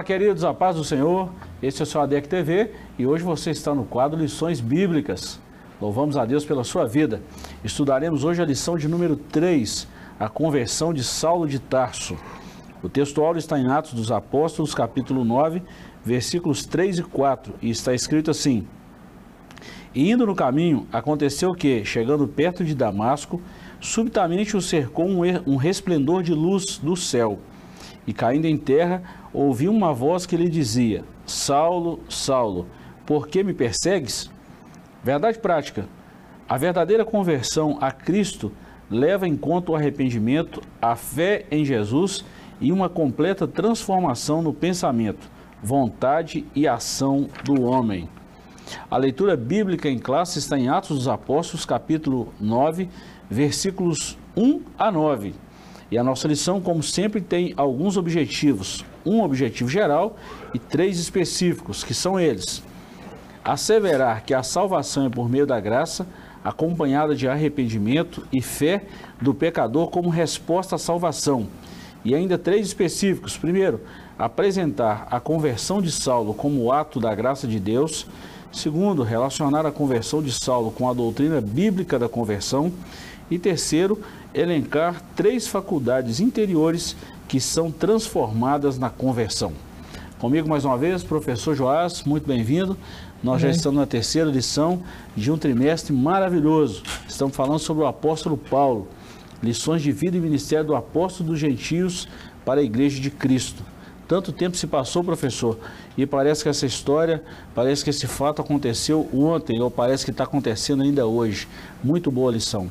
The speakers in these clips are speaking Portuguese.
Olá, queridos, a paz do Senhor. Esse é o seu ADEC TV e hoje você está no quadro Lições Bíblicas. Louvamos a Deus pela sua vida. Estudaremos hoje a lição de número 3, a conversão de Saulo de Tarso. O texto áureo está em Atos dos Apóstolos, capítulo 9, versículos 3 e 4, e está escrito assim: E indo no caminho, aconteceu que, chegando perto de Damasco, subitamente o cercou um resplendor de luz do céu. E caindo em terra, ouviu uma voz que lhe dizia: Saulo, Saulo, por que me persegues? Verdade prática. A verdadeira conversão a Cristo leva em conta o arrependimento, a fé em Jesus e uma completa transformação no pensamento, vontade e ação do homem. A leitura bíblica em classe está em Atos dos Apóstolos, capítulo 9, versículos 1 a 9. E a nossa lição, como sempre, tem alguns objetivos. Um objetivo geral e três específicos, que são eles. Asseverar que a salvação é por meio da graça, acompanhada de arrependimento e fé do pecador como resposta à salvação. E ainda três específicos. Primeiro, apresentar a conversão de Saulo como ato da graça de Deus. Segundo, relacionar a conversão de Saulo com a doutrina bíblica da conversão. E terceiro, elencar três faculdades interiores que são transformadas na conversão. Comigo mais uma vez, professor Joás, muito bem-vindo. Nós já estamos na terceira lição de um trimestre maravilhoso. Estamos falando sobre o apóstolo Paulo, lições de vida e ministério do apóstolo dos gentios para a igreja de Cristo. Tanto tempo se passou, professor, e parece que essa história, parece que esse fato aconteceu ontem, ou parece que está acontecendo ainda hoje. Muito boa lição.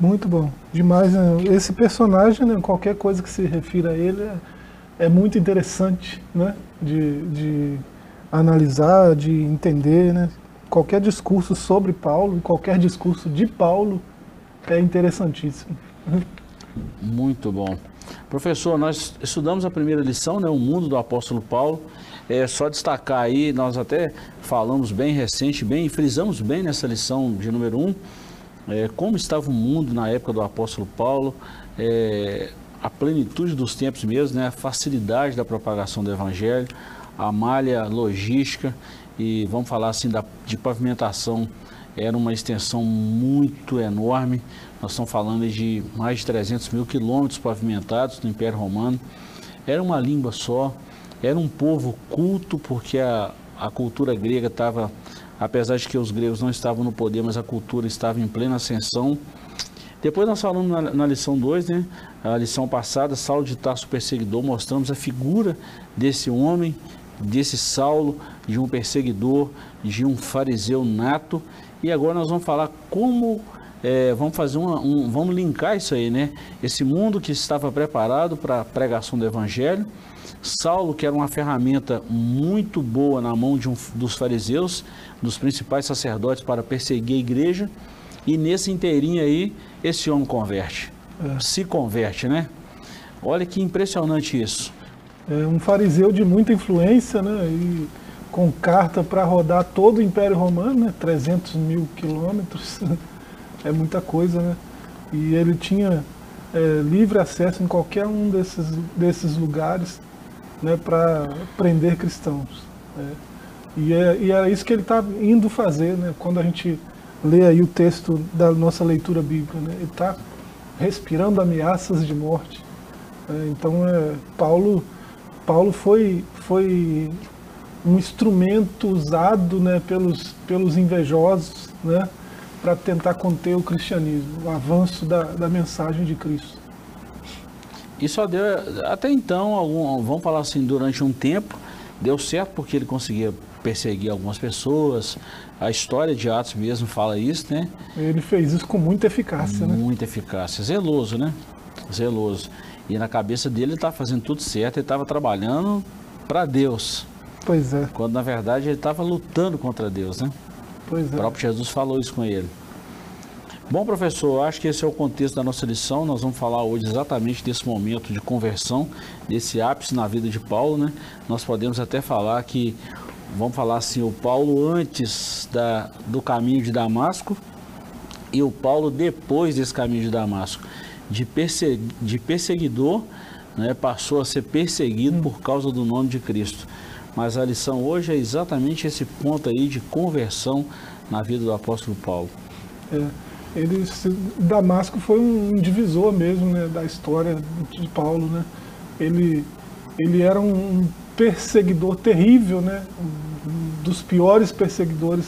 Muito bom, demais. Né? Esse personagem, né, qualquer coisa que se refira a ele, é, é muito interessante né, de, de, analisar, de entender. Né? Qualquer discurso sobre Paulo, qualquer discurso de Paulo é interessantíssimo. Muito bom. Professor, nós estudamos a primeira lição, né, o mundo do apóstolo Paulo. É só destacar aí, nós até falamos bem recente, bem, frisamos bem nessa lição de número 1, um, é, como estava o mundo na época do apóstolo Paulo, é, a plenitude dos tempos mesmo, né, a facilidade da propagação do evangelho, a malha logística e vamos falar assim da, de pavimentação era uma extensão muito enorme. Nós estamos falando de mais de 300 mil quilômetros pavimentados no Império Romano. Era uma língua só, era um povo culto, porque a, a cultura grega estava apesar de que os gregos não estavam no poder, mas a cultura estava em plena ascensão. Depois nós falamos na, na lição 2, né? A lição passada, Saulo de Tarso perseguidor, mostramos a figura desse homem, desse Saulo, de um perseguidor, de um fariseu nato. E agora nós vamos falar como é, vamos fazer uma, um, vamos linkar isso aí, né? Esse mundo que estava preparado para a pregação do evangelho, Saulo, que era uma ferramenta muito boa na mão de um, dos fariseus, dos principais sacerdotes para perseguir a igreja, e nesse inteirinho aí, esse homem converte, é. se converte, né? Olha que impressionante isso. É um fariseu de muita influência, né? E com carta para rodar todo o Império Romano, né? 300 mil quilômetros, é muita coisa, né? E ele tinha é, livre acesso em qualquer um desses, desses lugares né, para prender cristãos. Né? E, é, e é isso que ele está indo fazer, né? quando a gente lê aí o texto da nossa leitura bíblica. Né? Ele está respirando ameaças de morte. Né? Então, é, Paulo, Paulo foi, foi um instrumento usado né, pelos, pelos invejosos né, para tentar conter o cristianismo, o avanço da, da mensagem de Cristo. E só deu, até então, algum, vamos falar assim, durante um tempo, deu certo porque ele conseguia perseguir algumas pessoas. A história de Atos mesmo fala isso, né? Ele fez isso com muita eficácia, muita né? Muita eficácia. Zeloso, né? Zeloso. E na cabeça dele ele estava fazendo tudo certo, ele estava trabalhando para Deus. Pois é. Quando na verdade ele estava lutando contra Deus, né? Pois é. O próprio Jesus falou isso com ele. Bom, professor, acho que esse é o contexto da nossa lição. Nós vamos falar hoje exatamente desse momento de conversão, desse ápice na vida de Paulo, né? Nós podemos até falar que, vamos falar assim, o Paulo antes da, do caminho de Damasco e o Paulo depois desse caminho de Damasco, de, persegu, de perseguidor né, passou a ser perseguido por causa do nome de Cristo. Mas a lição hoje é exatamente esse ponto aí de conversão na vida do apóstolo Paulo. É, ele, Damasco foi um divisor mesmo né, da história de Paulo. Né? Ele, ele era um perseguidor terrível, né? um dos piores perseguidores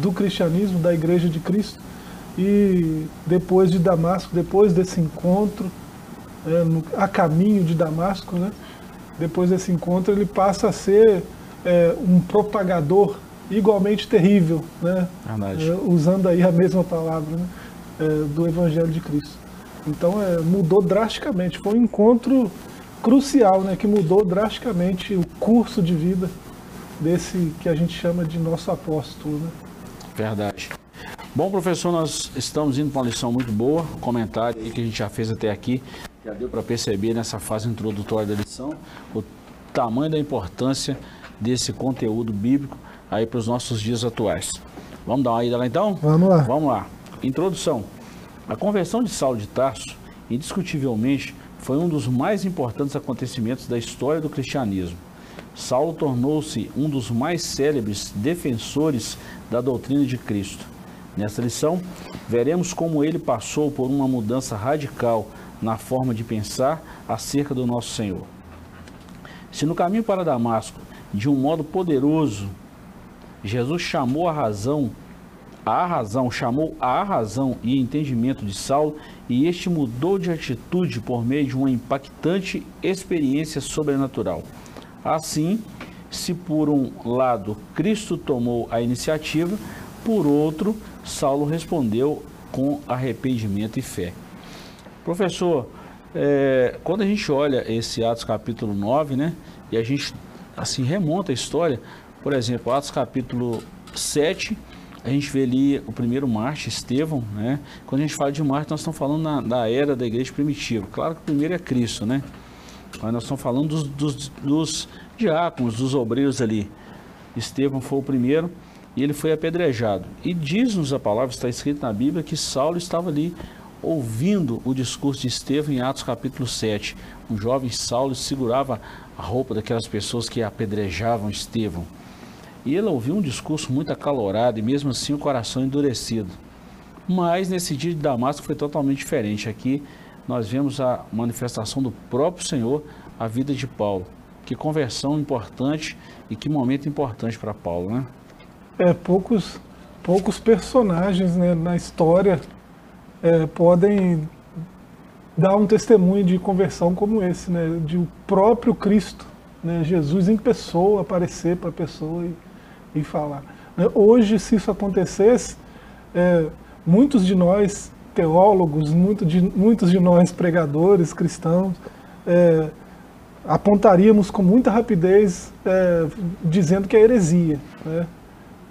do cristianismo, da igreja de Cristo. E depois de Damasco, depois desse encontro, é, no, a caminho de Damasco, né? depois desse encontro, ele passa a ser é, um propagador igualmente terrível, né? É, usando aí a mesma palavra né? É, do Evangelho de Cristo. Então é, mudou drasticamente, foi um encontro crucial, né? que mudou drasticamente o curso de vida desse que a gente chama de nosso apóstolo. Né? Verdade. Bom, professor, nós estamos indo para uma lição muito boa, comentário que a gente já fez até aqui, já deu para perceber nessa fase introdutória da lição o tamanho da importância desse conteúdo bíblico aí para os nossos dias atuais. Vamos dar uma ida lá então? Vamos lá. Vamos lá. Introdução. A conversão de Saulo de Tarso, indiscutivelmente, foi um dos mais importantes acontecimentos da história do cristianismo. Saulo tornou-se um dos mais célebres defensores da doutrina de Cristo. Nesta lição, veremos como ele passou por uma mudança radical na forma de pensar acerca do nosso Senhor. Se no caminho para Damasco, de um modo poderoso, Jesus chamou a razão, a razão, chamou a razão e entendimento de Saulo, e este mudou de atitude por meio de uma impactante experiência sobrenatural. Assim, se por um lado Cristo tomou a iniciativa, por outro, Saulo respondeu com arrependimento e fé. Professor, é, quando a gente olha esse Atos capítulo 9, né, e a gente assim remonta a história, por exemplo, Atos capítulo 7, a gente vê ali o primeiro Marte, Estevão, né? Quando a gente fala de Marte, nós estamos falando na, da era da igreja primitiva. Claro que o primeiro é Cristo, né? Mas nós estamos falando dos, dos, dos diáconos, dos obreiros ali. Estevão foi o primeiro e ele foi apedrejado. E diz-nos a palavra, está escrito na Bíblia, que Saulo estava ali ouvindo o discurso de Estevão em Atos capítulo 7. Um jovem Saulo segurava a roupa daquelas pessoas que apedrejavam Estevão. E ele ouviu um discurso muito acalorado e mesmo assim o coração endurecido. Mas nesse dia de Damasco foi totalmente diferente. Aqui nós vemos a manifestação do próprio Senhor à vida de Paulo. Que conversão importante e que momento importante para Paulo, né? É, poucos, poucos personagens né, na história é, podem dar um testemunho de conversão como esse, né? De o próprio Cristo, né? Jesus em pessoa, aparecer para a pessoa e, e falar. Né? Hoje, se isso acontecesse, é, muitos de nós teólogos, muito de, muitos de nós pregadores cristãos, é, apontaríamos com muita rapidez é, dizendo que é heresia. Né?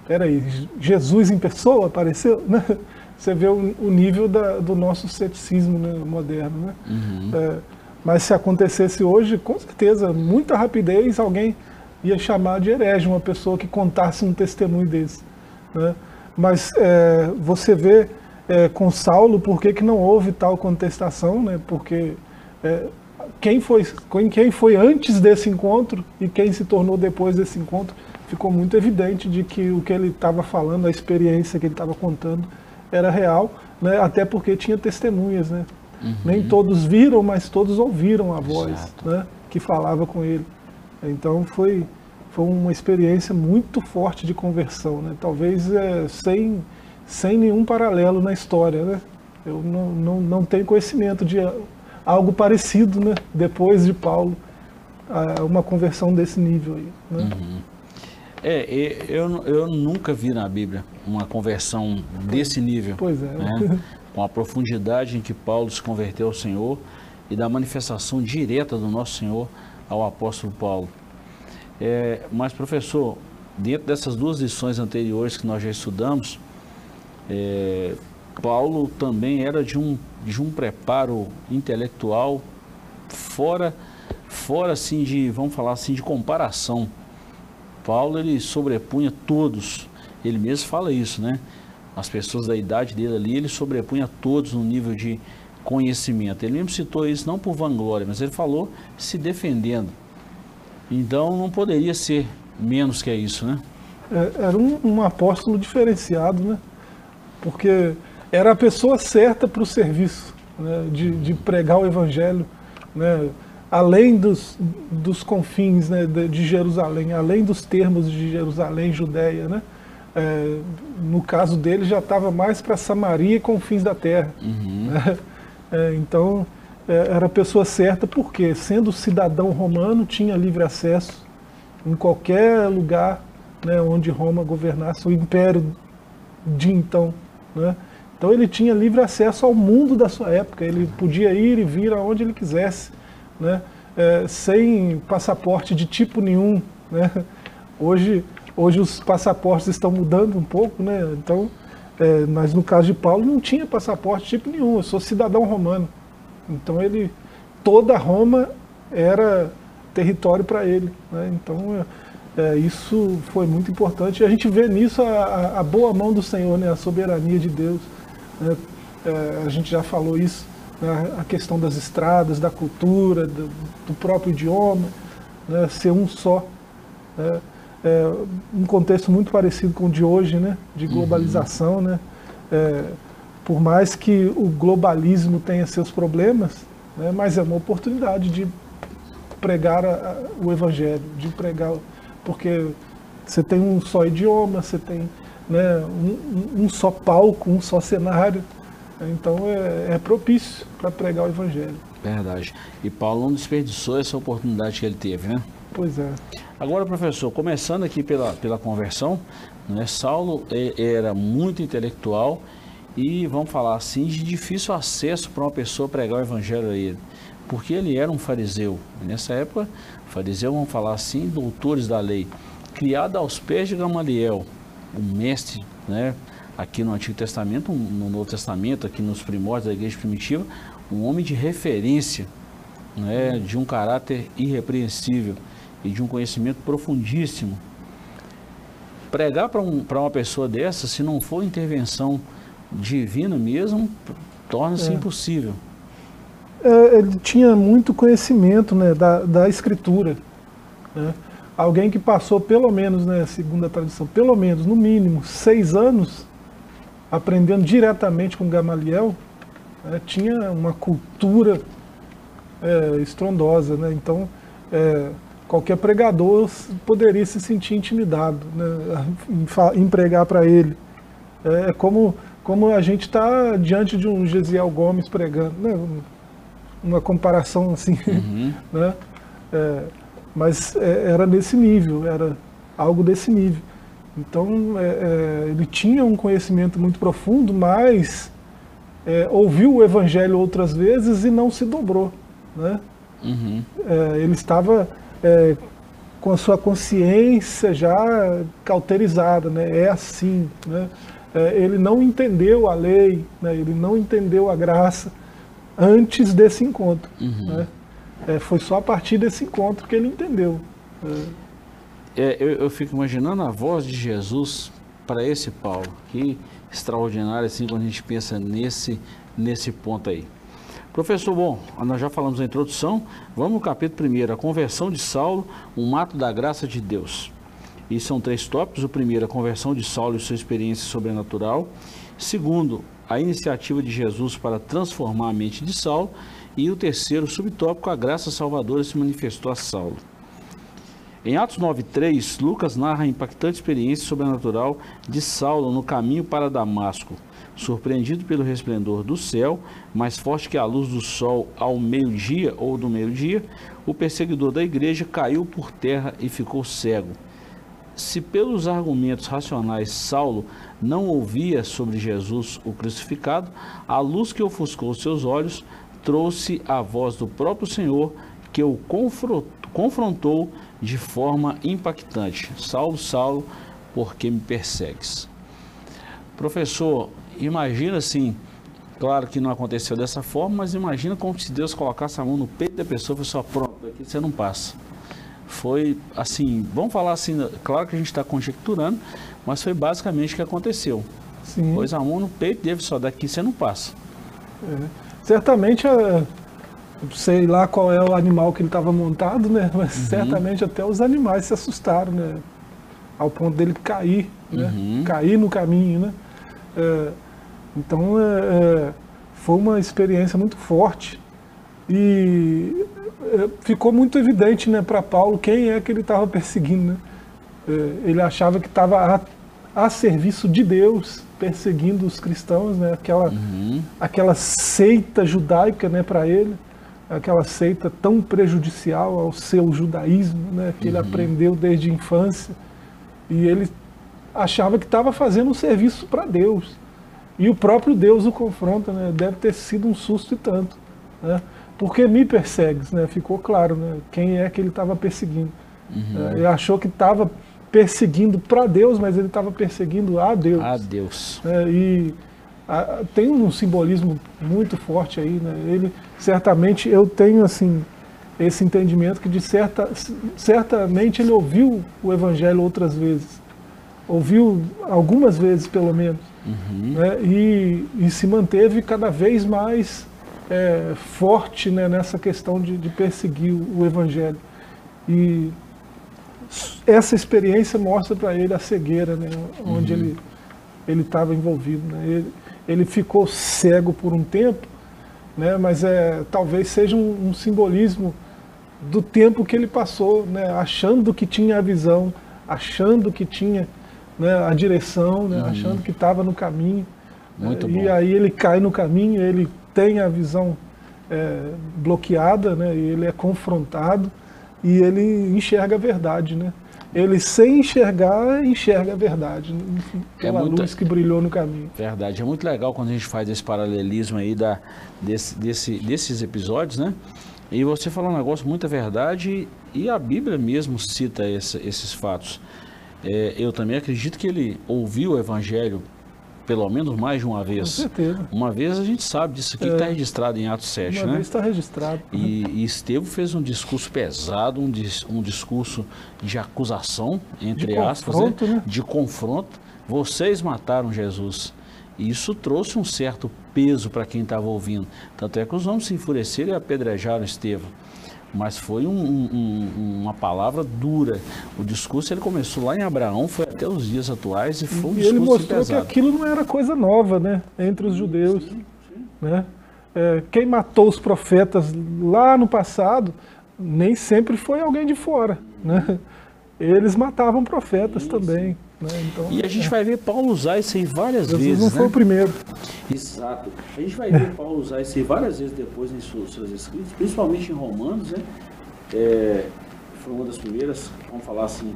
Peraí, Jesus em pessoa apareceu? Né? Você vê o, o nível da, do nosso ceticismo né, moderno. Né? Uhum. É, mas se acontecesse hoje, com certeza, muita rapidez, alguém ia chamar de herege uma pessoa que contasse um testemunho desse. Né? Mas é, você vê é, com Saulo por que, que não houve tal contestação, né? porque é, quem, foi, quem foi antes desse encontro e quem se tornou depois desse encontro, ficou muito evidente de que o que ele estava falando, a experiência que ele estava contando, era real, né? até porque tinha testemunhas. Né? Uhum. Nem todos viram, mas todos ouviram a voz né? que falava com ele. Então foi, foi uma experiência muito forte de conversão, né? talvez é, sem sem nenhum paralelo na história. Né? Eu não, não, não tenho conhecimento de algo parecido né? depois de Paulo, uma conversão desse nível. Aí, né? Uhum. É, eu, eu nunca vi na Bíblia uma conversão desse nível. Pois é. Né? Com a profundidade em que Paulo se converteu ao Senhor e da manifestação direta do nosso Senhor ao apóstolo Paulo. É, mas, professor, dentro dessas duas lições anteriores que nós já estudamos, é, Paulo também era de um, de um preparo intelectual fora, fora assim de, vamos falar assim, de comparação. Paulo ele sobrepunha todos, ele mesmo fala isso, né? As pessoas da idade dele ali, ele sobrepunha todos no nível de conhecimento. Ele mesmo citou isso não por vanglória, mas ele falou se defendendo. Então não poderia ser menos que isso, né? É, era um, um, apóstolo diferenciado, né? Porque era a pessoa certa para o serviço, né? de, de, pregar o evangelho, né? além dos, dos confins né? de, de, Jerusalém, além dos termos de Jerusalém, Judéia, né? É, no caso dele já estava mais para Samaria e confins da terra. Uhum. Né? É, então era a pessoa certa porque, sendo cidadão romano, tinha livre acesso em qualquer lugar né, onde Roma governasse o império de então. Né? Então ele tinha livre acesso ao mundo da sua época, ele podia ir e vir aonde ele quisesse, né? É, sem passaporte de tipo nenhum. Né? Hoje, hoje os passaportes estão mudando um pouco, né? então, é, mas no caso de Paulo não tinha passaporte de tipo nenhum, eu sou cidadão romano. Então ele, toda Roma era território para ele. Né? Então é, é, isso foi muito importante. E a gente vê nisso a, a, boa mão do Senhor, né? a soberania de Deus. Né? É, a gente já falou isso, né? a questão das estradas, da cultura, do, do próprio idioma, né? ser um só. Né? É, um contexto muito parecido com o de hoje, né? de uhum. globalização. Uhum. Né? É, por mais que o globalismo tenha seus problemas, né, mas é uma oportunidade de pregar a, o evangelho, de pregar, porque você tem um só idioma, você tem né, um, um só palco, um só cenário, então é, é propício para pregar o evangelho. Verdade. E Paulo não desperdiçou essa oportunidade que ele teve, né? Pois é. Agora, professor, começando aqui pela, pela conversão, né, Saulo era muito intelectual e vamos falar assim, de difícil acesso para uma pessoa pregar o evangelho a ele, porque ele era um fariseu. Nessa época, fariseu, vamos falar assim, doutores da lei, criado aos pés de Gamaliel, um mestre, né, aqui no Antigo Testamento, no Novo Testamento, aqui nos primórdios da igreja primitiva, um homem de referência, né, de um caráter irrepreensível e de um conhecimento profundíssimo. Pregar para um, uma pessoa dessa, se não for intervenção divina mesmo, torna-se é. impossível. É, ele tinha muito conhecimento né, da, da escritura. Né? Alguém que passou pelo menos, né, segundo a tradição, pelo menos, no mínimo, seis anos aprendendo diretamente com Gamaliel, né, tinha uma cultura é, estrondosa. Né? Então, é, qualquer pregador poderia se sentir intimidado né, em, em pregar para ele. É, é como como a gente está diante de um Gesiel Gomes pregando, né? uma comparação assim, uhum. né? É, mas é, era nesse nível, era algo desse nível. Então é, é ele tinha um conhecimento muito profundo, mas é, ouviu o Evangelho outras vezes e não se dobrou, né? Uhum. É, ele estava com a sua consciência já cauterizada, né? É assim, né? É, ele não entendeu a lei, né, ele não entendeu a graça antes desse encontro. Uhum. Né? É, foi só a partir desse encontro que ele entendeu. É, eu, eu, fico imaginando a voz de Jesus para esse Paulo. Que extraordinário assim quando a gente pensa nesse, nesse ponto aí. Professor, bom, nós já falamos a introdução, vamos no capítulo 1, a conversão de Saulo, um ato da graça de Deus. E são três tópicos. O primeiro, a conversão de Saulo e sua experiência sobrenatural. Segundo, a iniciativa de Jesus para transformar a mente de Saulo. E o terceiro subtópico, a graça salvadora se manifestou a Saulo. Em Atos 9:3, Lucas narra a impactante experiência sobrenatural de Saulo no caminho para Damasco. Surpreendido pelo resplendor do céu, mais forte que a luz do sol ao meio-dia ou do meio-dia, o perseguidor da igreja caiu por terra e ficou cego se pelos argumentos racionais Saulo não ouvia sobre Jesus o crucificado, a luz que ofuscou seus olhos trouxe a voz do próprio Senhor que o confrontou de forma impactante. Saulo, Saulo, por que me persegues? Professor, imagina assim, claro que não aconteceu dessa forma, mas imagina como se Deus colocasse a mão no peito da pessoa e fosse só pronto, aqui você não passa foi assim, vamos falar assim, claro que a gente está conjecturando, mas foi basicamente o que aconteceu. Sim. Pois a mão no peito deve só daqui você não passa. É. certamente, é, sei lá qual é o animal que ele estava montado, né? Mas Uhum. certamente até os animais se assustaram, né? Ao ponto dele cair, né? Uhum. Cair no caminho, né? É, então, é, é, foi uma experiência muito forte e ficou muito evidente, né, para Paulo quem é que ele estava perseguindo, né? É, ele achava que estava a, a serviço de Deus, perseguindo os cristãos, né? Aquela Uhum. aquela seita judaica, né, para ele, aquela seita tão prejudicial ao seu judaísmo, né, que ele aprendeu desde a infância, e ele achava que estava fazendo um serviço para Deus. E o próprio Deus o confronta, né? Deve ter sido um susto e tanto, né? Porque me persegues, né? Ficou claro, né? Quem é que ele estava perseguindo? É, ele achou que estava perseguindo para Deus, mas ele estava perseguindo a Deus. Adeus. É, e a- tem um simbolismo muito forte aí, né? Ele certamente eu tenho assim esse entendimento que de certa certamente ele ouviu o evangelho outras vezes, ouviu algumas vezes pelo menos, Uhum. né? E, e se manteve cada vez mais é, forte né, nessa questão de, de perseguir o, evangelho e essa experiência mostra para ele a cegueira, né, onde Uhum. ele ele estava envolvido. Né? Ele, ele ficou cego por um tempo, né? mas é, talvez seja um, um simbolismo do tempo que ele passou, né? achando que tinha a visão, achando que tinha né, a direção, né? achando que estava no caminho. Uhum. Muito e bom. aí ele cai no caminho, ele tem a visão é, bloqueada, né? ele é confrontado e ele enxerga a verdade. Né? Ele, sem enxergar, enxerga a verdade, enfim, pela muita- luz que brilhou no caminho. Verdade. É muito legal quando a gente faz esse paralelismo aí da, desse, desse- desses episódios, né? E você falou um negócio, muita verdade, e a Bíblia mesmo cita esse- esses fatos. É, eu também acredito que ele ouviu o Evangelho pelo menos mais de uma Com vez. certeza. Uma vez a gente sabe disso aqui, É. que está registrado em Atos 7, Uma né? está registrado. E, e Estevão fez um discurso pesado, um, dis- um discurso de acusação, entre De aspas, confronto, né? de confronto. Vocês mataram Jesus. E isso trouxe um certo peso para quem estava ouvindo. Tanto é que os homens se enfureceram e apedrejaram Estevão. Mas foi um- um- um- uma palavra dura. O discurso ele começou lá em Abraão, foi até os dias atuais e foi um E ele mostrou que pesado. aquilo não era coisa nova, né, entre os judeus, né? É, quem matou os profetas lá no passado nem sempre foi alguém de fora, né? Eles matavam profetas também, né? Então, E a gente vai ver Paulo usar isso aí várias Jesus vezes. não foi né? o primeiro. Exato. A gente vai ver Paulo usar isso aí várias vezes depois em seus, seus escritos, principalmente em Romanos, né? É, foi uma das primeiras, vamos falar assim,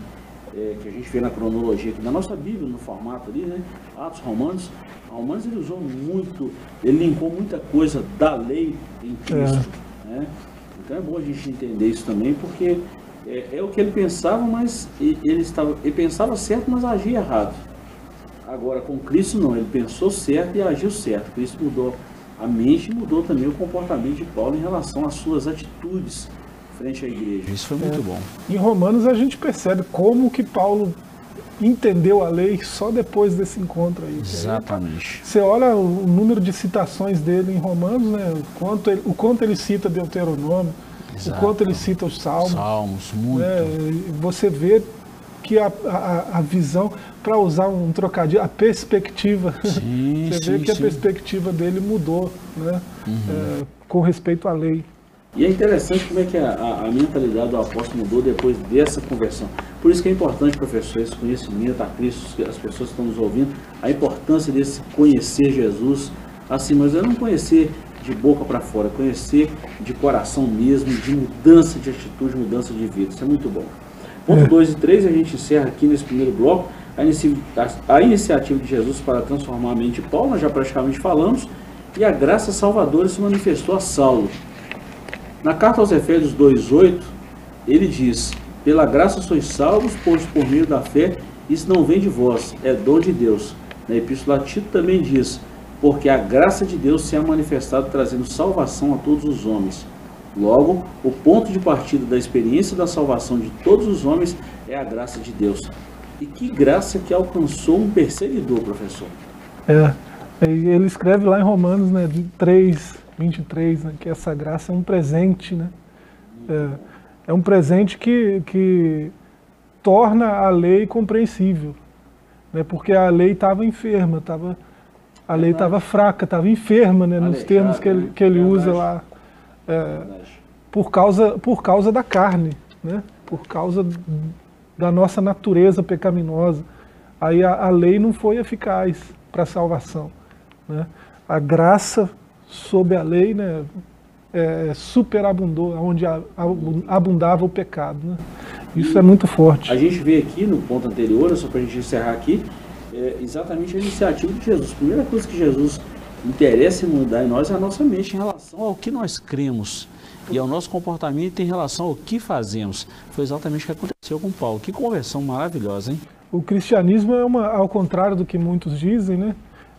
é, que a gente vê na cronologia aqui, na nossa Bíblia, no formato ali, né? Atos Romanos. Romanos ele usou muito, ele linkou muita coisa da lei em Cristo, né? Então é bom a gente entender isso também, porque é, é o que ele pensava, mas ele, estava, ele pensava certo, mas agia errado. Agora, com Cristo não, ele pensou certo e agiu certo. Cristo mudou a mente e mudou também o comportamento de Paulo em relação às suas atitudes frente à igreja. Isso foi muito bom. Em Romanos a gente percebe como que Paulo entendeu a lei só depois desse encontro aí. Exatamente. Você olha o número de citações dele em Romanos, né? O quanto ele, o quanto ele cita Deuteronômio, Exato. o quanto ele cita os Salmos. Salmos, muito. né? Você vê que a, a, a visão, para usar um trocadilho, a perspectiva, Sim, você vê sim, que a sim. perspectiva dele mudou, né? É, com respeito à lei. E é interessante como é que a, a- a mentalidade do apóstolo mudou depois dessa conversão. Por isso que é importante, professor, esse conhecimento a Cristo, que as pessoas que estão nos ouvindo, a importância desse conhecer Jesus, assim, mas é não conhecer de boca para fora, conhecer de coração mesmo, de mudança de atitude, mudança de vida. Isso é muito bom. Ponto 2 e 3, a gente encerra aqui nesse primeiro bloco. A, inici- a- a iniciativa de Jesus para transformar a mente de Paulo, nós já praticamente falamos, e a graça salvadora se manifestou a Saulo. Na carta aos Efésios 2,8, ele diz: Pela graça sois salvos, pois por meio da fé, isso não vem de vós, é dom de Deus. Na Epístola a Tito também diz: Porque a graça de Deus se é manifestado trazendo salvação a todos os homens. Logo, o ponto de partida da experiência da salvação de todos os homens é a graça de Deus. E que graça que alcançou um perseguidor, professor. É, e ele escreve lá em Romanos, né, de 3, 23, né, que essa graça é um presente, né? É, é um presente que, que torna a lei compreensível, né? porque a lei estava enferma, tava, a lei estava fraca, estava enferma, né? nos termos que ele, que ele usa lá, é, por, causa, por causa da carne, né? por causa da nossa natureza pecaminosa. Aí a, a lei não foi eficaz para a salvação. Né? A graça sob a lei né, é, superabundou, onde abundava o pecado. Né? Isso é muito forte. A gente vê aqui no ponto anterior, só para a gente encerrar aqui, é exatamente a iniciativa de Jesus. A primeira coisa que Jesus interessa em mudar em nós é a nossa mente em relação ao que nós cremos e ao nosso comportamento em relação ao que fazemos. Foi exatamente o que aconteceu com Paulo. Que conversão maravilhosa, hein? O cristianismo é uma, ao contrário do que muitos dizem, né?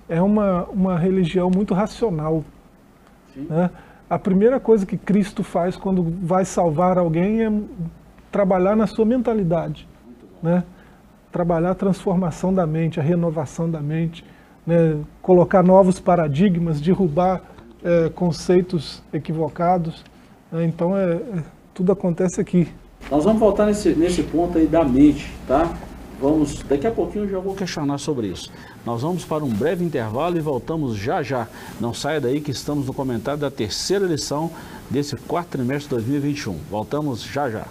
É uma, uma religião muito racional. Né? A primeira coisa que Cristo faz quando vai salvar alguém é trabalhar na sua mentalidade, né? Trabalhar a transformação da mente, a renovação da mente, né? colocar novos paradigmas, derrubar é, conceitos equivocados. Né? Então, é, é, tudo acontece aqui. Nós vamos voltar nesse, nesse ponto aí da mente, tá? Vamos, daqui a pouquinho eu já vou questionar sobre isso. Nós vamos para um breve intervalo e voltamos já já. Não saia daí que estamos no comentário da terceira lição desse quarto trimestre de 2021. Voltamos já já.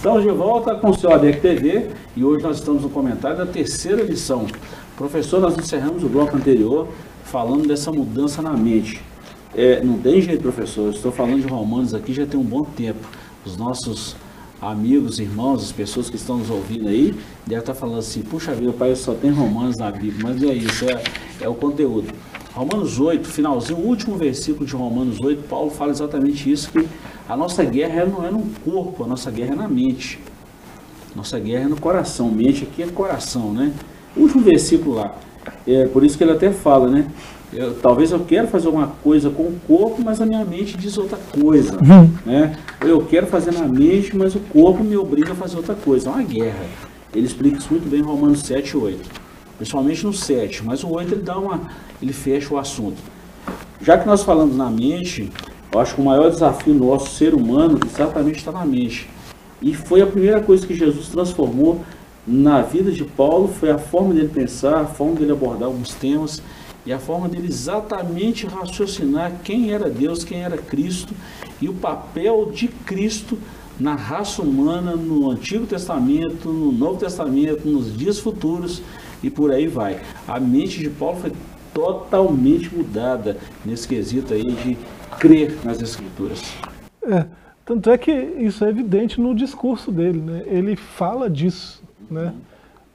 Estamos de volta com o seu ADEC TV e hoje nós estamos no comentário da terceira lição. Professor, nós encerramos o bloco anterior falando dessa mudança na mente. É, não tem jeito, professor. estou falando de Romanos aqui já tem um bom tempo. Os nossos amigos, irmãos, as pessoas que estão nos ouvindo aí, devem estar falando assim: puxa vida, pai, só tem Romanos na Bíblia. Mas é isso, é, é o conteúdo. Romanos 8, finalzinho, o último versículo de Romanos 8, Paulo fala exatamente isso: que a nossa guerra não é no corpo, a nossa guerra é na mente. Nossa guerra é no coração. Mente aqui é coração, né? O último versículo lá. É por isso que ele até fala, né? Eu, talvez eu quero fazer uma coisa com o corpo, mas a minha mente diz outra coisa. Uhum. Né? Eu quero fazer na mente, mas o corpo me obriga a fazer outra coisa. É uma guerra. Ele explica isso muito bem em Romanos 7 e 8. Principalmente no 7, mas o 8 ele dá uma. ele fecha o assunto. Já que nós falamos na mente, eu acho que o maior desafio nosso ser humano exatamente está na mente. E foi a primeira coisa que Jesus transformou na vida de Paulo, foi a forma dele pensar, a forma dele abordar alguns temas e a forma dele exatamente raciocinar quem era Deus, quem era Cristo e o papel de Cristo na raça humana, no Antigo Testamento, no Novo Testamento, nos dias futuros e por aí vai. A mente de Paulo foi totalmente mudada nesse quesito aí de crer nas Escrituras. É, tanto é que isso é evidente no discurso dele, né? Ele fala disso, né?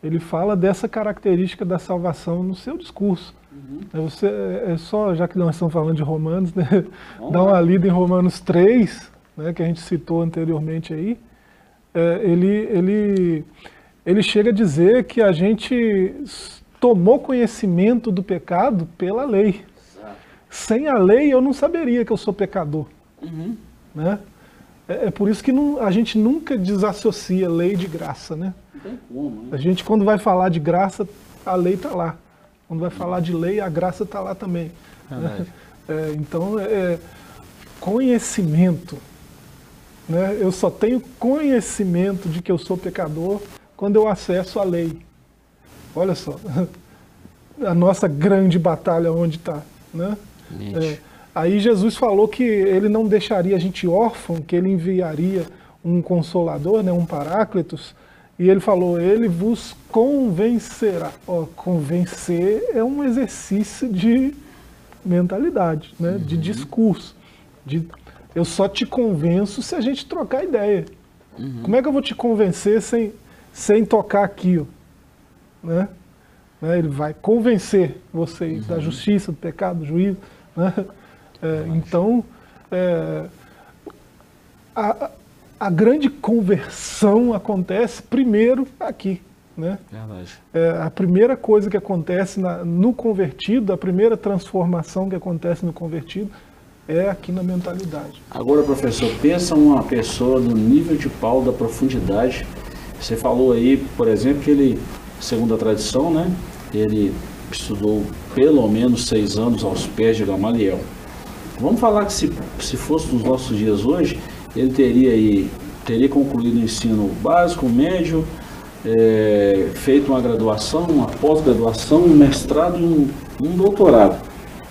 Ele fala dessa característica da salvação no seu discurso. Uhum. Você, é só, já que nós estamos falando de Romanos, né, dá uma lida em Romanos 3, né, que a gente citou anteriormente aí, é, ele, ele, ele chega a dizer que a gente tomou conhecimento do pecado pela lei. Sem a lei eu não saberia que eu sou pecador. Uhum. Né? É, é, por isso que não, a gente nunca desassocia lei de graça. Né? Não tem como, né? A gente quando vai falar de graça, a lei está lá. Quando vai falar de lei, a graça está lá também. Né? É, então, é, é, conhecimento. Né? Eu só tenho conhecimento de que eu sou pecador quando eu acesso a lei. Olha só, a nossa grande batalha onde está. Né? É, aí Jesus falou que ele não deixaria a gente órfão, que ele enviaria um consolador, né, um paráclitos, e ele falou, ele vos convencerá. Ó, convencer é um exercício de mentalidade, né? Uhum. de discurso. De, eu só te convenço se a gente trocar ideia. Uhum. Como é que eu vou te convencer sem, sem tocar aqui? Ó? Né? né? Ele vai convencer vocês uhum. da justiça, do pecado, do juízo. Né? É, então, é, a, a grande conversão acontece primeiro aqui. Né? Verdade. É, a primeira coisa que acontece na, no convertido, a primeira transformação que acontece no convertido é aqui na mentalidade. Agora, professor, pensa uma pessoa no nível de Paulo, da profundidade. Você falou aí, por exemplo, que ele segundo a tradição, né? Ele estudou pelo menos seis anos aos pés de Gamaliel. Vamos falar que se, se fosse nos nossos dias hoje, ele teria aí, teria concluído o ensino básico, médio, é, feito uma graduação, uma pós-graduação, um mestrado e um, um doutorado.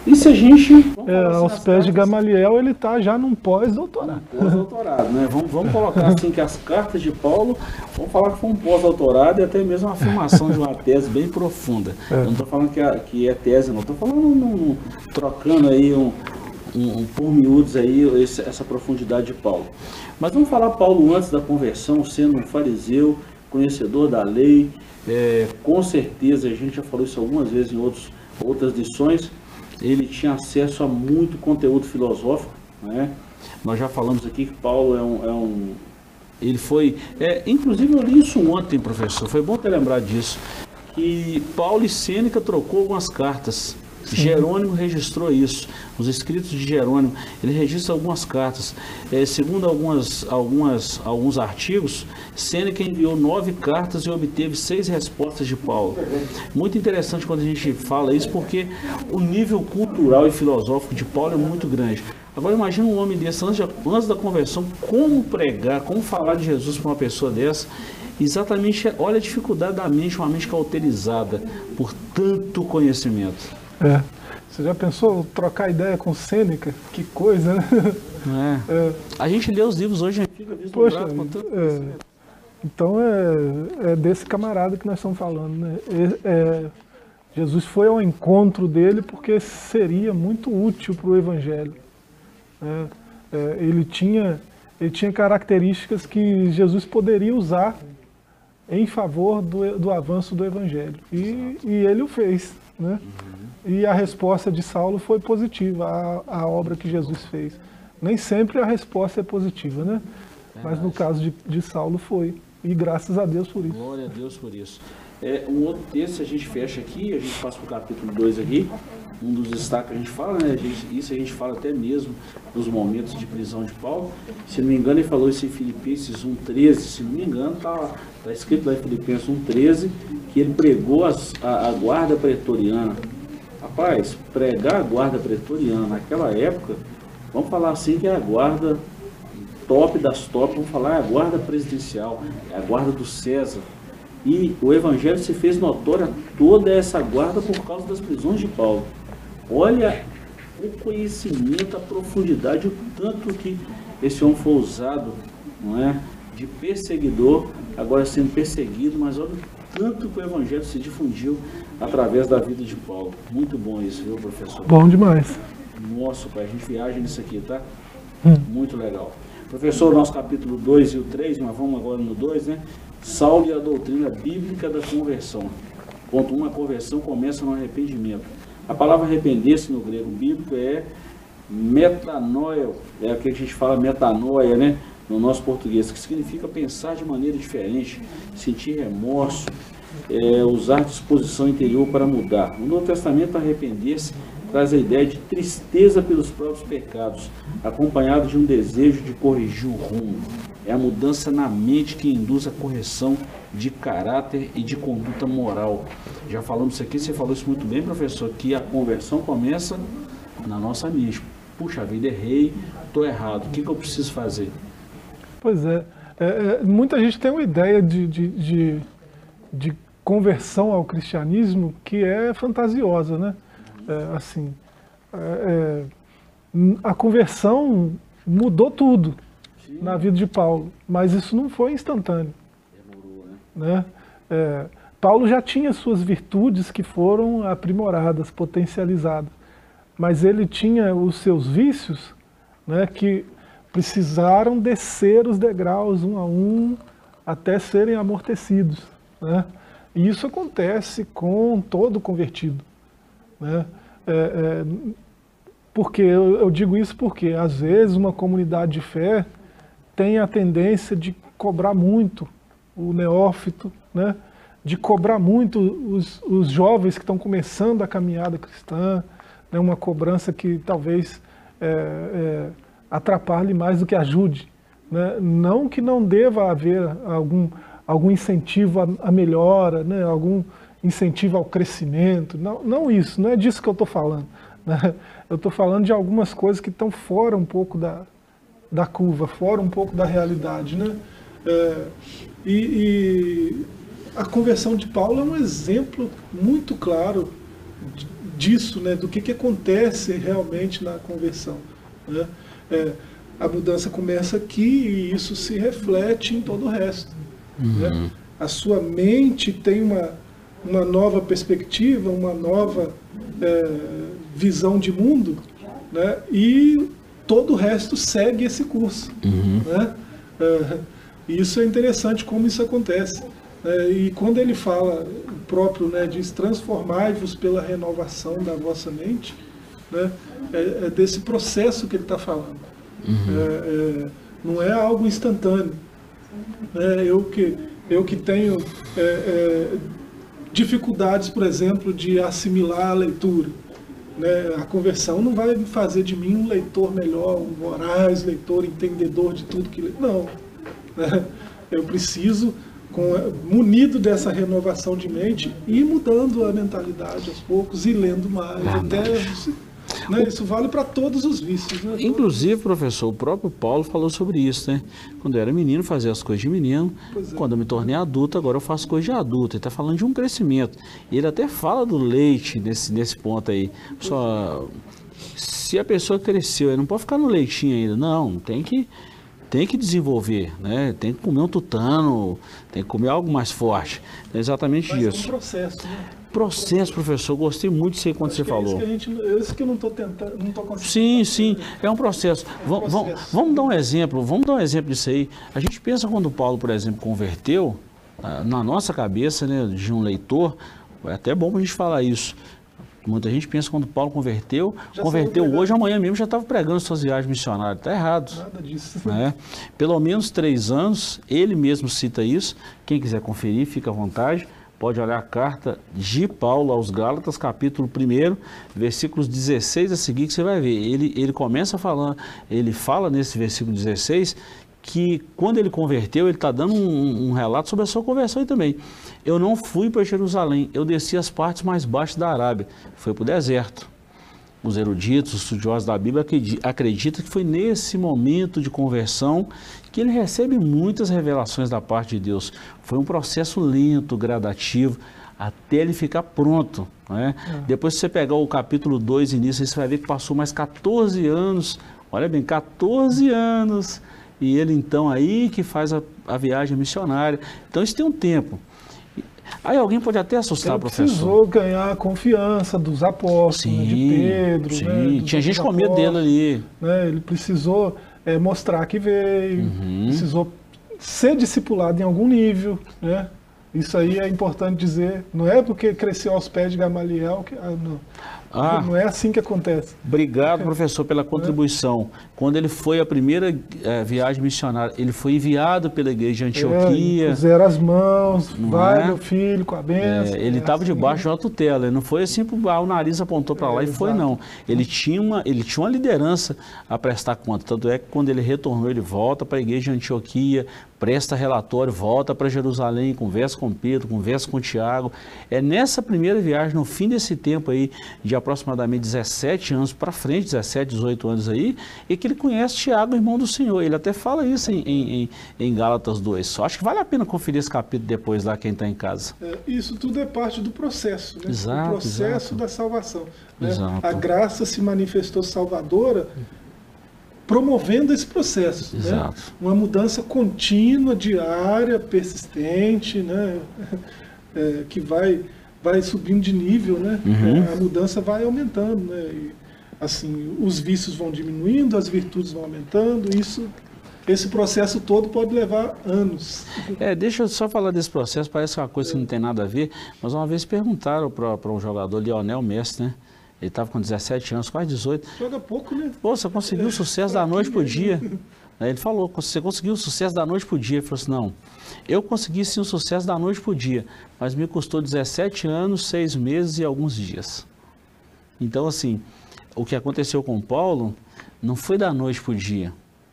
E se a gente. É, assim, aos pés cartas, de Gamaliel, ele está já num pós-doutorado. Pós-doutorado, né? Vamos, vamos colocar assim que as cartas de Paulo, vamos falar que foi um pós-doutorado e até mesmo uma afirmação de uma tese bem profunda. É. Eu não estou falando que é, que é tese, não. Estou falando um, trocando aí um, um, um, por miúdos aí esse, essa profundidade de Paulo. Mas vamos falar Paulo antes da conversão, sendo um fariseu, conhecedor da lei. É, com certeza, a gente já falou isso algumas vezes em outros, outras lições ele tinha acesso a muito conteúdo filosófico, né? Nós já falamos aqui que Paulo é um, é um ele foi, é, inclusive eu li isso ontem, professor, foi bom ter lembrado disso, que Paulo e Sêneca trocou algumas cartas Jerônimo registrou isso. Os escritos de Jerônimo, ele registra algumas cartas. É, segundo algumas, algumas, alguns artigos, Sêneca enviou nove cartas e obteve seis respostas de Paulo. Muito interessante quando a gente fala isso, porque o nível cultural e filosófico de Paulo é muito grande. Agora imagina um homem desse, antes, antes da conversão, como pregar, como falar de Jesus para uma pessoa dessa exatamente olha a dificuldade da mente, uma mente cauterizada por tanto conhecimento. É. Você já pensou trocar ideia com Sêneca? Que coisa, né? É. É. A gente lê os livros hoje, a gente fica Poxa, tanto é. Então é, é, desse camarada que nós estamos falando, né? É, Jesus foi ao encontro dele porque seria muito útil para o Evangelho. Né? Ele, tinha, ele tinha características que Jesus poderia usar em favor do, do avanço do Evangelho. E, e ele o fez. Né? Uhum. E a resposta de Saulo foi positiva, a, a obra que Jesus fez. Nem sempre a resposta é positiva, né? Mas no caso de, de Saulo foi. E graças a Deus por isso. Glória a Deus por isso. É, um outro texto a gente fecha aqui, a gente passa para o capítulo 2 aqui, um dos destaques que a gente fala, né? A gente, isso a gente fala até mesmo nos momentos de prisão de Paulo. Se não me engano, ele falou isso em Filipenses 1,13, se não me engano, está tá escrito lá em Filipenses 1,13, que ele pregou as, a, a guarda pretoriana Rapaz, pregar a guarda pretoriana naquela época, vamos falar assim que é a guarda top das top, vamos falar é a guarda presidencial, é a guarda do César. E o evangelho se fez notória toda essa guarda por causa das prisões de Paulo. Olha o conhecimento, a profundidade, o tanto que esse homem foi usado, não é? De perseguidor, agora sendo perseguido, mas olha o tanto que o evangelho se difundiu através da vida de Paulo. Muito bom isso, viu, professor? Bom demais. Nossa, pai, a gente viaja nisso aqui, tá? Hum. Muito legal. Professor, nosso capítulo 2 e o 3, mas vamos agora no 2, né? Saulo e a doutrina bíblica da conversão. Ponto 1, um, a conversão começa no arrependimento. A palavra arrepender-se no grego bíblico é metanoia, é o que a gente fala metanoia, né? No nosso português, que significa pensar de maneira diferente, sentir remorso, é, usar disposição interior para mudar. No Novo Testamento, arrepender-se traz a ideia de tristeza pelos próprios pecados, acompanhado de um desejo de corrigir o rumo. É a mudança na mente que induz a correção de caráter e de conduta moral. Já falamos isso aqui, você falou isso muito bem, professor, que a conversão começa na nossa mente. Puxa vida, errei, estou errado, o que, que, eu preciso fazer? Pois é, é, é muita gente tem uma ideia de, de, de, de conversão ao cristianismo que é fantasiosa, né? É, assim, é, é, a conversão mudou tudo Sim. na vida de Paulo, mas isso não foi instantâneo. Demorou, né? né? É, Paulo já tinha suas virtudes que foram aprimoradas, potencializadas, mas ele tinha os seus vícios, né, que precisaram descer os degraus um a um até serem amortecidos, né? E isso acontece com todo convertido. Né? É, é, porque eu, eu, digo isso porque, às vezes, uma comunidade de fé tem a tendência de cobrar muito o neófito, né? de cobrar muito os, os jovens que estão começando a caminhada cristã, né? uma cobrança que talvez é, é, atrapalhe mais do que ajude. Né? Não que não deva haver algum algum incentivo à, melhora, né? algum incentivo ao crescimento. Não, não isso, não é disso que eu estou falando. Né? Eu estou falando de algumas coisas que estão fora um pouco da, da curva, fora um pouco da realidade. Né? É, e, e, a conversão de Paulo é um exemplo muito claro disso, né? do que, que acontece realmente na conversão. Né? É, a mudança começa aqui e isso se reflete em todo o resto. Né? Uhum. Né? A sua mente tem uma, uma nova perspectiva, uma nova é, visão de mundo, né? e todo o resto segue esse curso. Uhum. Né? É, isso é interessante como isso acontece. É, e quando ele fala o próprio, né, diz transformai-vos pela renovação da vossa mente, né, é, é desse processo que ele está falando. Uhum. É, é, não é algo instantâneo. É, eu, que, eu que tenho é, é, dificuldades, por exemplo, de assimilar a leitura. Né? A conversão não vai fazer de mim um leitor melhor, um voraz leitor, entendedor de tudo que. Não. Né? Eu preciso, com, munido dessa renovação de mente, ir mudando a mentalidade aos poucos e lendo mais, até Isso vale para todos os vícios. Né? Inclusive, professor, o próprio Paulo falou sobre isso, né? Quando eu era menino, fazia as coisas de menino. É. Quando eu me tornei adulto, agora eu faço coisas de adulto. Ele está falando de um crescimento. E ele até fala do leite nesse, nesse ponto aí. Só, se a pessoa cresceu, ele não pode ficar no leitinho ainda. Não, tem que tem que desenvolver, né? Tem que comer um tutano, tem que comer algo mais forte. É exatamente Mas isso. É um processo, né? Processo, professor. Gostei muito disso aí quando Acho você falou. É isso que, gente, é isso que eu não estou tentando, não estou conseguindo. Sim, sim, é um processo. É um processo. Vamos dar um exemplo, vamos dar um exemplo disso aí. A gente pensa quando Paulo, por exemplo, converteu, ah, na nossa cabeça, né, de um leitor, é até bom a gente falar isso. Muita gente pensa quando Paulo converteu, já converteu hoje, amanhã mesmo já estava pregando suas viagens missionárias. Está errado. Nada disso. Né? Pelo menos três anos, ele mesmo cita isso. Quem quiser conferir, fica à vontade. Pode olhar a carta de Paulo aos Gálatas, capítulo 1, versículos 16 a seguir, que você vai ver. Ele, ele começa falando, ele fala nesse versículo 16 que quando ele converteu, ele está dando um, um, relato sobre a sua conversão aí também. Eu não fui para Jerusalém, eu desci as partes mais baixas da Arábia, foi para o deserto. Os eruditos, os estudiosos da Bíblia acreditam que foi nesse momento de conversão que ele recebe muitas revelações da parte de Deus. Foi um processo lento, gradativo, até ele ficar pronto. Né? É. Depois, se você pegar o capítulo 2 início, você vai ver que passou mais 14 anos, olha bem, 14 anos e ele então aí que faz a, a viagem missionária. Então isso tem um tempo. Aí alguém pode até assustar, ele professor. precisou ganhar a confiança dos apóstolos, sim, né, de Pedro. Sim, né, tinha gente com medo dele ali. Né, ele precisou é, mostrar que veio, uhum. precisou ser discipulado em algum nível. Né? Isso aí é importante dizer. Não é porque cresceu aos pés de Gamaliel que. Ah, não. Ah, não é assim que acontece. Obrigado, professor, pela contribuição. Quando ele foi a primeira é, viagem missionária, ele foi enviado pela igreja de Antioquia. É, puseram as mãos, vai é? meu filho com a benção. É, ele estava assim, debaixo de uma tutela, ele não foi assim, ah, o nariz apontou para lá e foi não. Ele tinha, uma, ele tinha uma liderança a prestar conta, tanto é que quando ele retornou, ele volta para a igreja de Antioquia, presta relatório, volta para Jerusalém, conversa com Pedro, conversa com Tiago. É nessa primeira viagem, no fim desse tempo aí, de aproximadamente 17 anos para frente, 17, 18 anos aí, e que ele conhece Tiago, irmão do Senhor. Ele até fala isso em, em, em Gálatas 2. Só acho que vale a pena conferir esse capítulo depois lá, quem está em casa. É, isso tudo é parte do processo, né? Exato, o processo exato. da salvação. Né? A graça se manifestou salvadora promovendo esse processo. Né? Uma mudança contínua, diária, persistente, né? É, que vai, vai subindo de nível, né? Uhum. É, a mudança vai aumentando, né? E, assim, os vícios vão diminuindo, as virtudes vão aumentando, isso esse processo todo pode levar anos. É, deixa eu só falar desse processo, parece uma coisa que não tem nada a ver, mas uma vez perguntaram para um jogador, Lionel Messi, né? Ele estava com 17 anos, quase 18. Joga pouco, né? Pô, você conseguiu o sucesso da noite pro dia. Aí ele falou, você conseguiu o sucesso da noite pro dia. Ele falou assim, não, eu consegui sim o sucesso da noite pro dia, mas me custou 17 anos, 6 meses e alguns dias. Então, assim, o que aconteceu com Paulo não foi da noite pro dia.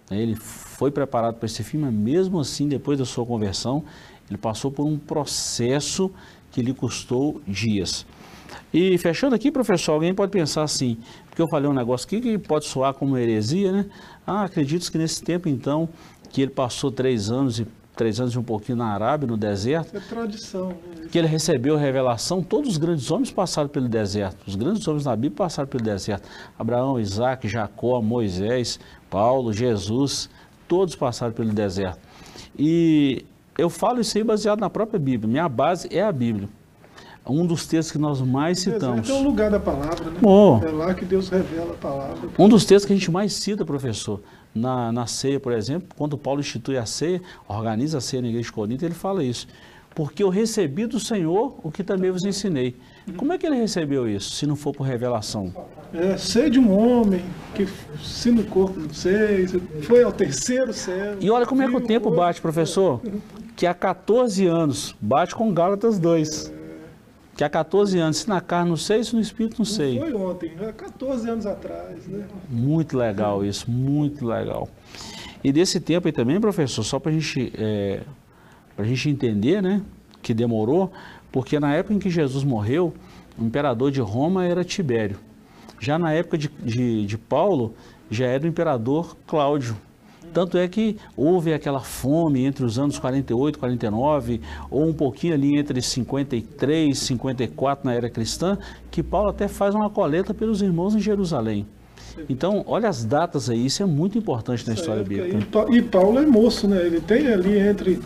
Ele foi preparado para esse fim, mas mesmo assim, depois da sua conversão, Ele passou por um processo que lhe custou dias. E fechando aqui, professor, alguém pode pensar assim, porque eu falei um negócio aqui que pode soar como heresia, né? Ah, acredito que nesse tempo, então, que ele passou três anos e três anos e um pouquinho na Arábia, no deserto. É tradição. Né? Que ele recebeu a revelação. Todos os grandes homens passaram pelo deserto. Os grandes homens na Bíblia passaram pelo deserto. Abraão, Isaac, Jacó, Moisés, Paulo, Jesus, todos passaram pelo deserto. E eu falo isso aí baseado na própria Bíblia. Minha base é a Bíblia. Um dos textos que nós mais citamos. É o lugar da palavra, né? Oh. É lá que Deus revela a palavra. Um dos textos que a gente mais cita, professor, na, na ceia, por exemplo, quando Paulo institui a ceia, organiza a ceia na igreja de Corinto, ele fala isso. Porque eu recebi do Senhor o que também vos ensinei. Como é que ele recebeu isso, se não for por revelação? É, sei de um homem que, se no corpo não sei, foi ao terceiro céu. E olha como é que o tempo bate, professor. Que há 14 anos, bate com Gálatas 2 que há 14 anos, se na carne não sei, se no espírito não sei. Não foi ontem, há 14 anos atrás, né? Muito legal isso, muito legal. E desse tempo aí também, professor, só para a gente, é, a gente entender, né, que demorou, porque na época em que Jesus morreu, o imperador de Roma era Tibério. Já na época de, de, de Paulo, já era o imperador Cláudio. Tanto é que houve aquela fome entre os anos 48, 49, ou um pouquinho ali entre 53, 54 na era cristã, que Paulo até faz uma coleta pelos irmãos em Jerusalém. Então, olha as datas aí, isso é muito importante na história bíblica. E Paulo é moço, né? Ele tem ali entre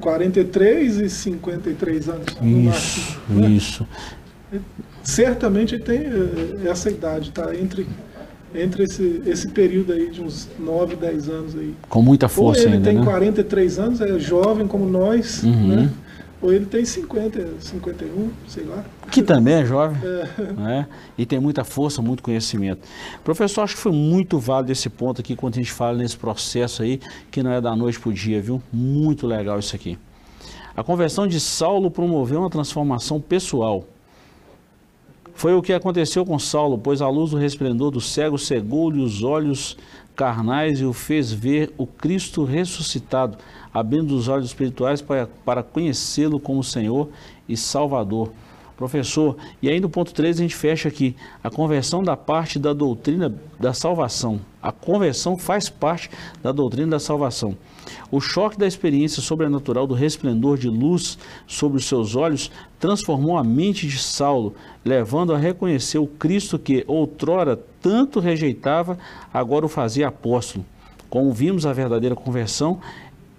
43 e 53 anos. Isso, máximo, né? isso. Certamente ele tem eh, essa idade, tá? Entre entre esse, esse período aí de uns 9, 10 anos aí. Com muita força Ou ele ainda, tem né? 43 anos, é jovem como nós, Uhum. né? Ou ele tem 50, 51, sei lá. Que também é jovem, né? E tem muita força, muito conhecimento. Professor, acho que foi muito válido esse ponto aqui, quando a gente fala nesse processo aí, que não é da noite para o dia, viu? Muito legal isso aqui. A conversão de Saulo promoveu uma transformação pessoal. Foi o que aconteceu com Saulo, pois a luz do resplendor do cego cegou-lhe os olhos carnais e o fez ver o Cristo ressuscitado, abrindo os olhos espirituais para, para conhecê-lo como Senhor e Salvador. Professor, e aí no ponto 3 a gente fecha aqui, a conversão da parte da doutrina da salvação. A conversão faz parte da doutrina da salvação. O choque da experiência sobrenatural do resplendor de luz sobre os seus olhos transformou a mente de Saulo, levando a reconhecer o Cristo que outrora tanto rejeitava, agora o fazia apóstolo. Como vimos, a verdadeira conversão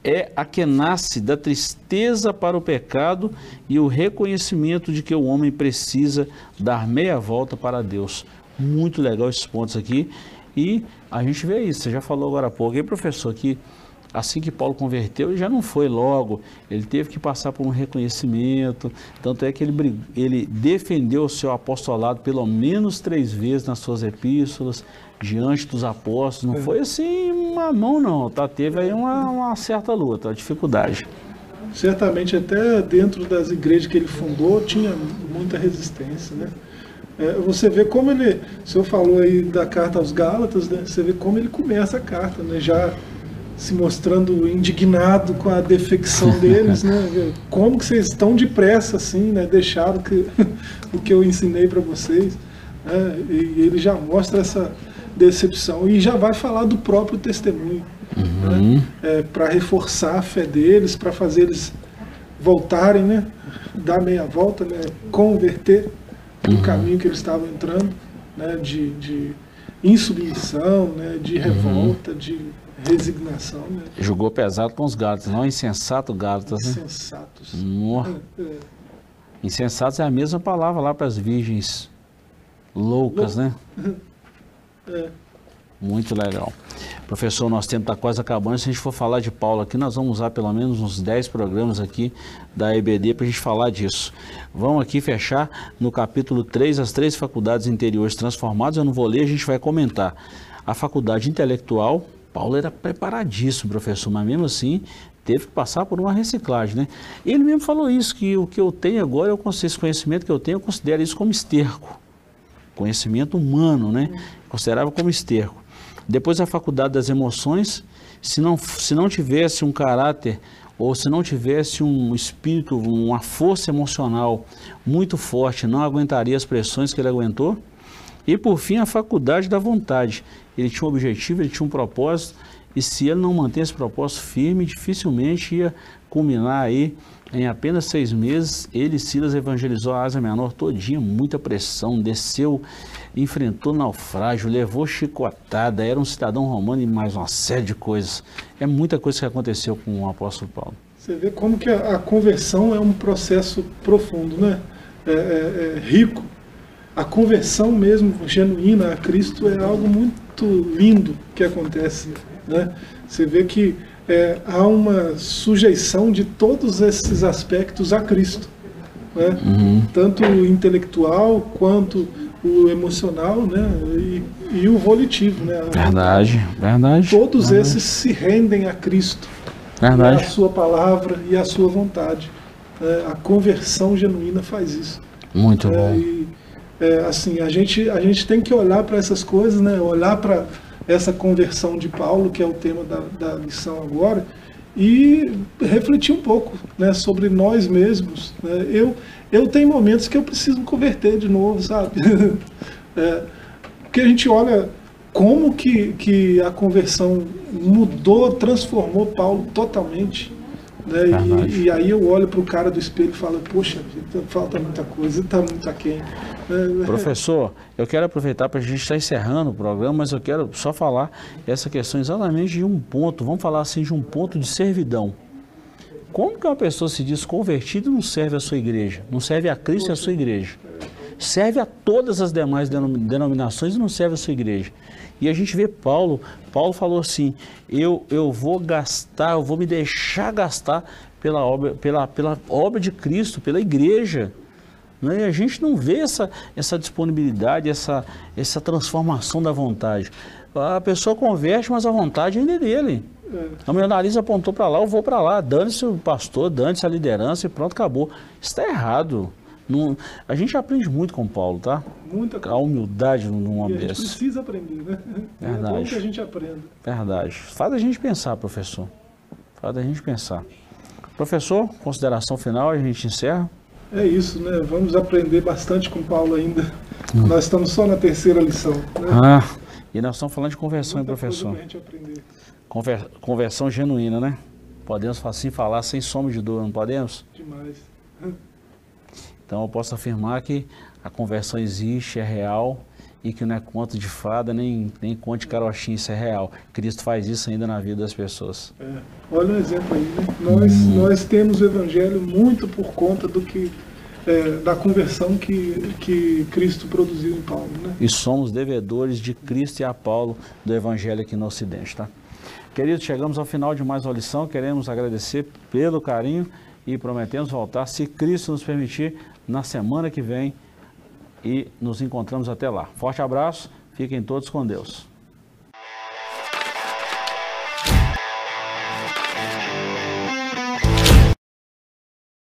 é a que nasce da tristeza para o pecado e o reconhecimento de que o homem precisa dar meia volta para Deus. Muito legal esses pontos aqui. E a gente vê isso, você já falou agora há pouco, e professor, que assim que Paulo converteu, ele já não foi logo, ele teve que passar por um reconhecimento, tanto é que ele, ele defendeu o seu apostolado pelo menos três vezes nas suas epístolas, diante dos apóstolos, não foi assim uma mão não, tá? teve aí uma, uma certa luta, uma dificuldade. Certamente até dentro das igrejas que ele fundou tinha muita resistência, né? É, você vê como ele, o senhor falou aí da carta aos Gálatas, né? Você vê como ele começa a carta, né? Já se mostrando indignado com a defecção deles, né? Como que vocês estão depressa assim, né? Deixaram que, o que eu ensinei para vocês, né? E ele já mostra essa decepção e já vai falar do próprio testemunho, Uhum. né? É, para reforçar a fé deles, para fazer eles voltarem, né? Dar meia volta, né? Converter o Uhum. caminho que eles estavam entrando, né? De, de insubmissão, né? De revolta, de resignação, né? Jogou pesado com os Gálatas, não insensato Gálatas, né? Sensatos. Nó. É, Insensatos é a mesma palavra lá para as virgens loucas, né? é. Muito legal. Professor, nosso tempo está quase acabando. Se a gente for falar de Paulo aqui, nós vamos usar pelo menos uns 10 programas aqui da EBD para a gente falar disso. Vamos aqui fechar no capítulo 3, as três faculdades interiores transformadas. Eu não vou ler, a gente vai comentar. A faculdade intelectual, Paulo era preparadíssimo, professor, mas mesmo assim teve que passar por uma reciclagem, né? Ele mesmo falou isso, que o que eu tenho agora, eu esse conhecimento que eu tenho, eu considero isso como esterco. Conhecimento humano, né? Considerava como esterco. Depois a faculdade das emoções, se não, se não tivesse um caráter ou se não tivesse um espírito, uma força emocional muito forte, não aguentaria as pressões que ele aguentou. E por fim, a faculdade da vontade. Ele tinha um objetivo, ele tinha um propósito, e se ele não manter esse propósito firme, dificilmente ia culminar aí em apenas seis meses, ele, Silas, evangelizou a Ásia Menor todinha, muita pressão, desceu, enfrentou naufrágio, levou chicotada, era um cidadão romano e mais uma série de coisas. É muita coisa que aconteceu com o apóstolo Paulo. Você vê como que a, conversão é um processo profundo, né? É, é, é rico. A conversão mesmo genuína a Cristo é algo muito lindo que acontece, né? Você vê que é, há uma sujeição de todos esses aspectos a Cristo, né? Uhum. tanto o intelectual quanto o emocional, né? E, e o volitivo, né? Verdade, verdade. Todos verdade. esses se rendem a Cristo, verdade. a sua palavra e a sua vontade. É, a conversão genuína faz isso. Muito é, bom. E, é, assim, a gente a gente tem que olhar para essas coisas, né? Olhar para essa conversão de Paulo, que é o tema da, da lição agora, e refletir um pouco né, sobre nós mesmos. Né? Eu, eu tenho momentos que eu preciso me converter de novo, sabe? é, porque a gente olha como que, que a conversão mudou, transformou Paulo totalmente. Né? E, e, aí eu olho para o cara do espelho e falo, poxa, falta muita coisa, está muito aquém. Professor, eu quero aproveitar para a gente estar encerrando o programa, mas eu quero só falar essa questão exatamente de um ponto, vamos falar assim, de um ponto de servidão. Como que uma pessoa se diz convertida e não serve a sua igreja? Não serve a Cristo e a sua igreja? Serve a todas as demais denominações e não serve a sua igreja. E a gente vê Paulo, Paulo falou assim, eu, eu vou gastar, eu vou me deixar gastar pela obra, pela, pela obra de Cristo, pela igreja. Né? E a gente não vê essa, essa disponibilidade, essa, essa transformação da vontade. A pessoa converte, mas a vontade ainda é dele. É. O meu nariz apontou para lá, eu vou para lá. Dane-se o pastor, dane-se a liderança e pronto, acabou. Isso está errado. Não, a gente aprende muito com Paulo, tá? Muita coisa. A humildade num homem desse. A gente precisa aprender, né? Verdade. É bom que a gente aprenda. Verdade. Faz a gente pensar, professor. Faz a gente pensar. Professor, consideração final, a gente encerra. É isso, né? Vamos aprender bastante com Paulo ainda. Hum. Nós estamos só na terceira lição. Né? Ah, e nós estamos falando de conversão, hein, professor? Conver, conversão genuína, né? Podemos assim falar sem sombra de dor, não podemos? Demais. Então eu posso afirmar que a conversão existe, é real e que não é conto de fada, nem, nem conto de carochinha, isso é real. Cristo faz isso ainda na vida das pessoas. É. Olha um exemplo aí, né? Nós, hum. nós temos o Evangelho muito por conta do que é, da conversão que, que Cristo produziu em Paulo. Né? E somos devedores de Cristo e a Paulo do Evangelho aqui no Ocidente. Tá? Queridos, chegamos ao final de mais uma lição. Queremos agradecer pelo carinho e prometemos voltar, se Cristo nos permitir, na semana que vem e nos encontramos até lá. Forte abraço, fiquem todos com Deus.